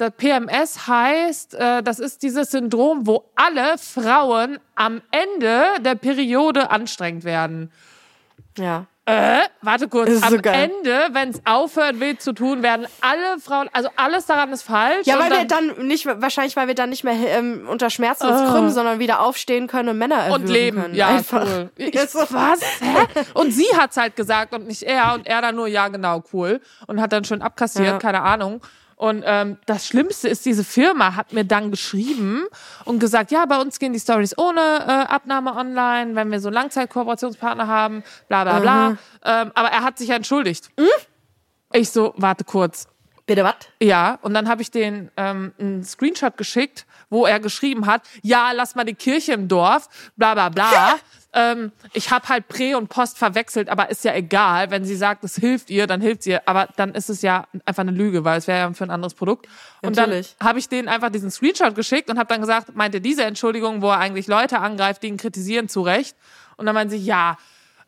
das PMS heißt, äh, das ist dieses Syndrom, wo alle Frauen am Ende der Periode anstrengend werden. Ja. Äh, warte kurz. Am so. Ende, wenn es aufhört, weh zu tun, werden alle Frauen, also alles daran ist falsch. Ja, weil wir dann nicht, wahrscheinlich, weil wir dann nicht mehr ähm, unter Schmerzen uns Ah. krümmen, sondern wieder aufstehen können und Männer und leben. können. Ja, Einfach. cool. Ich, was? Hä? Und sie hat's halt gesagt und nicht er. Und er dann nur, ja, genau, cool. Und hat dann schön abkassiert, Ja. keine Ahnung. Und ähm, das Schlimmste ist, diese Firma hat mir dann geschrieben und gesagt, ja, bei uns gehen die Stories ohne äh, Abnahme online, wenn wir so Langzeitkooperationspartner haben, bla bla bla. Ähm, aber er hat sich ja entschuldigt. Ich so, warte kurz. Bitte was? Ja, und dann habe ich den ähm, einen Screenshot geschickt, wo er geschrieben hat, ja, lass mal die Kirche im Dorf, bla bla bla. ähm, ich habe halt Prä und Post verwechselt, aber ist ja egal. Wenn sie sagt, es hilft ihr, dann hilft ihr. Aber dann ist es ja einfach eine Lüge, weil es wäre ja für ein anderes Produkt. Und Natürlich. dann habe ich denen einfach diesen Screenshot geschickt und habe dann gesagt, meinte diese Entschuldigung, wo er eigentlich Leute angreift, die ihn kritisieren, zu Recht. Und dann meinen sie, ja,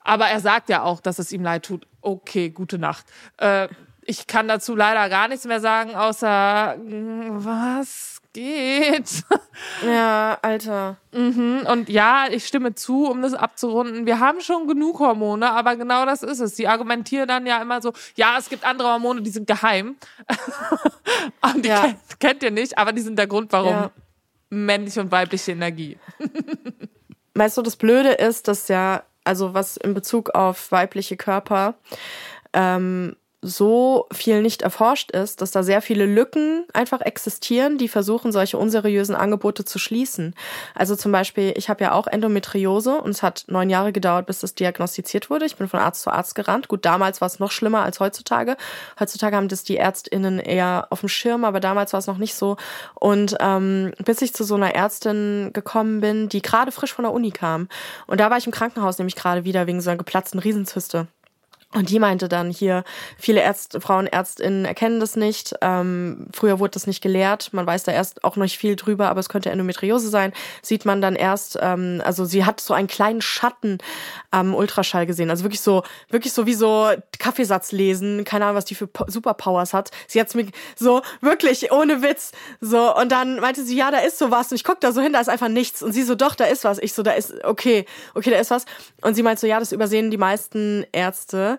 aber er sagt ja auch, dass es ihm leid tut. Okay, gute Nacht. Äh, ich kann dazu leider gar nichts mehr sagen, außer mm, was geht. Ja, Alter. Und ja, ich stimme zu, um das abzurunden. Wir haben schon genug Hormone, aber genau das ist es. Die argumentieren dann ja immer so, ja, es gibt andere Hormone, die sind geheim. und die Ja. kennt, kennt ihr nicht, aber die sind der Grund, warum Ja. männliche und weibliche Energie. Weißt du, das Blöde ist, dass ja, also was in Bezug auf weibliche Körper ähm, so viel nicht erforscht ist, dass da sehr viele Lücken einfach existieren, die versuchen, solche unseriösen Angebote zu schließen. Also zum Beispiel, ich habe ja auch Endometriose und es hat neun Jahre gedauert, bis das diagnostiziert wurde. Ich bin von Arzt zu Arzt gerannt. Gut, damals war es noch schlimmer als heutzutage. Heutzutage haben das die ÄrztInnen eher auf dem Schirm, aber damals war es noch nicht so. Und ähm, bis ich zu so einer Ärztin gekommen bin, die gerade frisch von der Uni kam. Und da war ich im Krankenhaus nämlich gerade wieder wegen so einer geplatzten Riesenzyste. Und die meinte dann hier, viele Ärzte, Frauenärztinnen erkennen das nicht. Ähm, früher wurde das nicht gelehrt. Man weiß da erst auch noch nicht viel drüber, aber es könnte Endometriose sein. Sieht man dann erst, ähm, also sie hat so einen kleinen Schatten am Ultraschall gesehen. Also wirklich so, wirklich so wie so Kaffeesatz lesen. Keine Ahnung, was die für Superpowers hat. Sie hat's mir so, wirklich, ohne Witz. So, und dann meinte sie, ja, da ist sowas. Und ich guck da so hin, da ist einfach nichts. Und sie so, doch, da ist was. Ich so, da ist, okay, okay, da ist was. Und sie meinte so, ja, das übersehen die meisten Ärzte.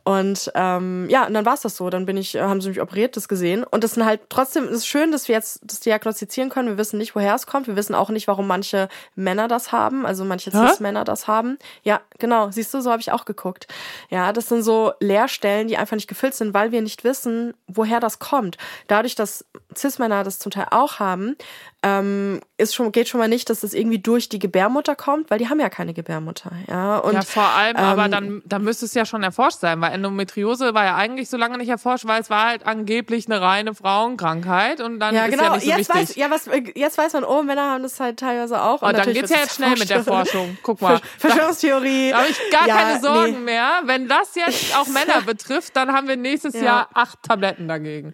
Und ähm, ja, und dann war es das so. Dann bin ich, haben sie mich operiert, das gesehen. Und das sind halt trotzdem, ist schön, dass wir jetzt das diagnostizieren können. Wir wissen nicht, woher es kommt. Wir wissen auch nicht, warum manche Männer das haben, also manche Cis-Männer das haben. Ja, genau. Siehst du, so habe ich auch geguckt. Ja, das sind so Leerstellen, die einfach nicht gefüllt sind, weil wir nicht wissen, woher das kommt. Dadurch, dass Cis-Männer das zum Teil auch haben, ähm, ist schon, geht schon mal nicht, dass das irgendwie durch die Gebärmutter kommt, weil die haben ja keine Gebärmutter. Ja, und, ja vor allem, ähm, aber dann, dann müsste es ja schon erforscht sein, weil Endometriose war ja eigentlich so lange nicht erforscht, weil es war halt angeblich eine reine Frauenkrankheit und dann ja, ist genau. ja nicht so jetzt wichtig. weiß, ja, was, jetzt weiß man, oh, Männer haben das halt teilweise auch. Und dann natürlich geht's ja jetzt schnell mit der. Forschung. Guck mal. Verschwörungstheorie. Da habe ich gar Ja, keine Sorgen nee. mehr. Wenn das jetzt auch Männer betrifft, dann haben wir nächstes Ja. Jahr acht Tabletten dagegen.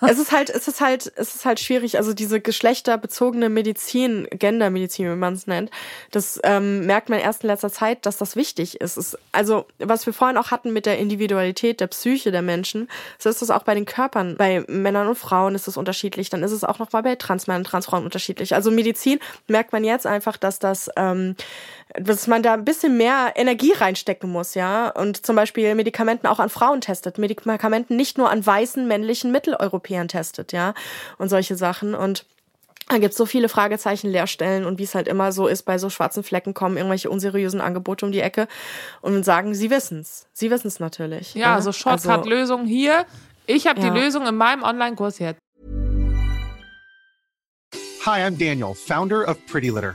Es ist halt, es ist halt, es ist halt schwierig. Also diese geschlechterbezogene Medizin, Gendermedizin, wie man es nennt, das ähm, merkt man erst in letzter Zeit, dass das wichtig ist. Es, also was wir vorhin auch hatten mit der Individualität der Psyche der Menschen, so ist es auch bei den Körpern. Bei Männern und Frauen ist es unterschiedlich. Dann ist es auch noch mal bei Transmännern und Transfrauen unterschiedlich. Also Medizin merkt man jetzt einfach, dass das ähm, dass man da ein bisschen mehr Energie reinstecken muss, ja. Und zum Beispiel Medikamenten auch an Frauen testet, Medikamenten nicht nur an weißen männlichen Mitteleuropäern testet, ja. Und solche Sachen. Und da gibt's so viele Fragezeichen, Leerstellen und wie es halt immer so ist, bei so schwarzen Flecken kommen irgendwelche unseriösen Angebote um die Ecke und sagen, sie wissen's. Sie wissen's natürlich. Ja, ne? so Shortcut-Lösung hier. Ich habe Ja. die Lösung in meinem Online-Kurs jetzt. Hi, I'm Daniel, founder of Pretty Litter.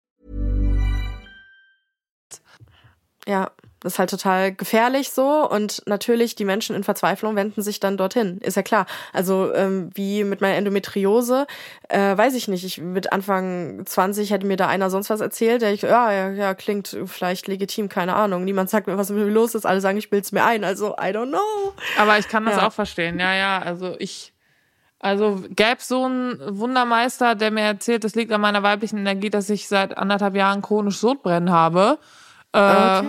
Ja, das ist halt total gefährlich so und natürlich die Menschen in Verzweiflung wenden sich dann dorthin, ist ja klar. Also ähm, wie mit meiner Endometriose, äh, weiß ich nicht. Ich mit Anfang 20 hätte mir da einer sonst was erzählt, der ich, ja, ja, ja, klingt vielleicht legitim, keine Ahnung. Niemand sagt mir, was mit mir los ist. Alle sagen, ich bild's mir ein. Also I don't know. Aber ich kann das Ja. auch verstehen. Ja, ja, also ich, also gäbe so einen Wundermeister, der mir erzählt, das liegt an meiner weiblichen Energie, dass ich seit anderthalb Jahren chronisch Sodbrennen habe. Äh,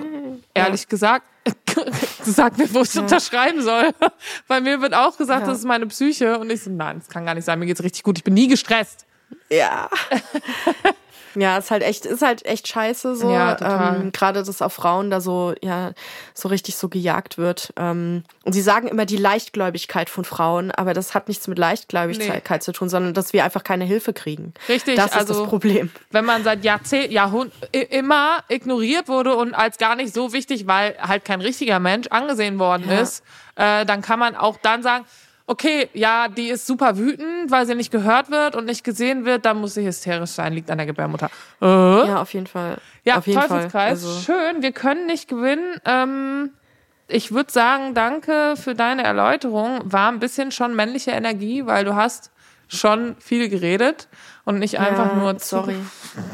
Ehrlich gesagt, sag mir, wo ich unterschreiben soll. Bei mir wird auch gesagt, Ja. das ist meine Psyche. Und ich so, nein, das kann gar nicht sein. Mir geht's richtig gut. Ich bin nie gestresst. Ja. Ja, ist halt echt, ist halt echt scheiße so. Ja, total. Ähm, Gerade, dass auf Frauen da so, ja, so richtig so gejagt wird. Ähm, und sie sagen immer die Leichtgläubigkeit von Frauen, aber das hat nichts mit Leichtgläubigkeit zu tun, sondern dass wir einfach keine Hilfe kriegen. Richtig, Das ist also das Problem. wenn man seit Jahrzehnten, Jahrhund immer ignoriert wurde und als gar nicht so wichtig, weil halt kein richtiger Mensch angesehen worden Ja. ist, äh, dann kann man auch dann sagen, okay, ja, die ist super wütend, weil sie nicht gehört wird und nicht gesehen wird, dann muss sie hysterisch sein, liegt an der Gebärmutter. Äh? Ja, auf jeden Fall. Ja, auf jeden Teufelskreis, Fall. Also, schön, wir können nicht gewinnen. Ähm, ich würde sagen, danke für deine Erläuterung. War ein bisschen schon männliche Energie, weil du hast schon viel geredet und nicht einfach ja, nur sorry.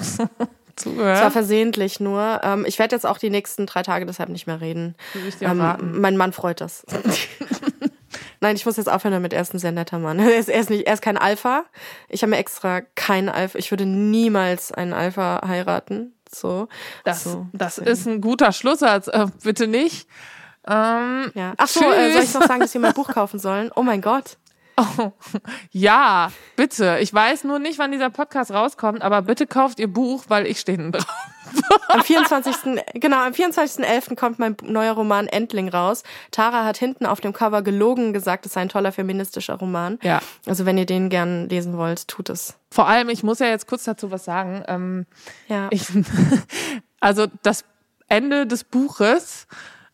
zugehört. Es war versehentlich nur. Ähm, ich werde jetzt auch die nächsten drei Tage deshalb nicht mehr reden. Ähm, mein Mann freut das. Nein, ich muss jetzt aufhören damit. Er ist ein sehr netter Mann. Er ist, er ist, nicht, er ist kein Alpha. Ich habe mir extra keinen Alpha. Ich würde niemals einen Alpha heiraten. So. Das, so. das ist ein guter Schlusssatz. Äh, bitte nicht. Ähm, Ja. Ach so, äh, soll ich noch sagen, dass sie mein Buch kaufen sollen? Oh mein Gott. Oh, ja, bitte. Ich weiß nur nicht, wann dieser Podcast rauskommt, aber bitte kauft ihr Buch, weil ich stehe drauf. Am 24. genau, am 24.11. kommt mein neuer Roman Endling raus. Tara hat hinten auf dem Cover gelogen gesagt, es sei ein toller feministischer Roman. Ja. Also wenn ihr den gern lesen wollt, tut es. Vor allem, ich muss ja jetzt kurz dazu was sagen. Ähm, Ja. ich, also das Ende des Buches,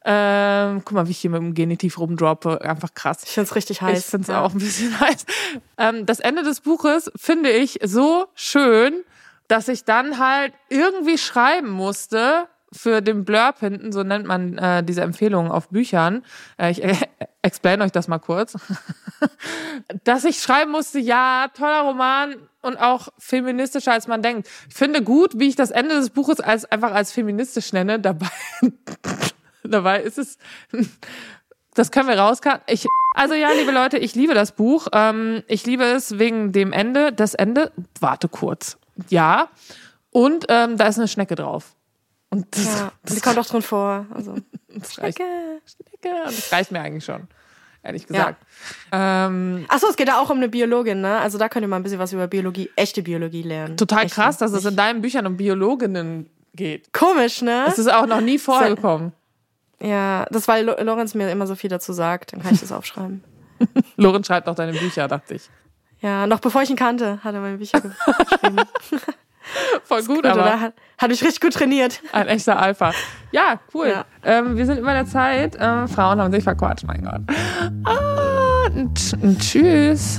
ähm, guck mal, wie ich hier mit dem Genitiv rumdroppe, einfach krass. Ich find's richtig heiß. Ich finde es ja. auch ein bisschen heiß. Ähm, das Ende des Buches finde ich so schön, dass ich dann halt irgendwie schreiben musste für den Blurb hinten, so nennt man äh, diese Empfehlungen auf Büchern. Äh, ich äh, explain euch das mal kurz. dass ich schreiben musste, ja, toller Roman und auch feministischer als man denkt. Ich finde gut, wie ich das Ende des Buches als einfach als feministisch nenne. Dabei, dabei ist es das können wir rauskarten. Ich, also ja, liebe Leute, ich liebe das Buch. Ähm, ich liebe es wegen dem Ende. Das Ende, warte kurz. Ja. Und ähm, da ist eine Schnecke drauf. Und das, Ja, die kommt auch drin vor. Also, das Schnecke. Schnecke. Und das reicht mir eigentlich schon. Ehrlich gesagt. Ähm, Achso, es geht da auch um eine Biologin, ne? Also da könnt ihr mal ein bisschen was über Biologie, echte Biologie lernen. total Echte. krass, dass es in deinen Büchern um Biologinnen geht. Komisch, ne? Das ist auch noch nie vorgekommen. Ja, das weil Lo- Lorenz mir immer so viel dazu sagt, dann kann ich das aufschreiben. Lorenz schreibt auch deine Bücher, dachte ich. Ja, noch bevor ich ihn kannte, hat er meine Bücher ge- geschrieben. Voll gut, Gut, aber oder? Hat, hat mich richtig gut trainiert. ein echter Alpha. Ja, cool. Ja. Ähm, wir sind über der Zeit. Ähm, Frauen haben sich verquatscht, mein Gott. Ah, tschüss.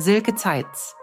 Silke Zeitz.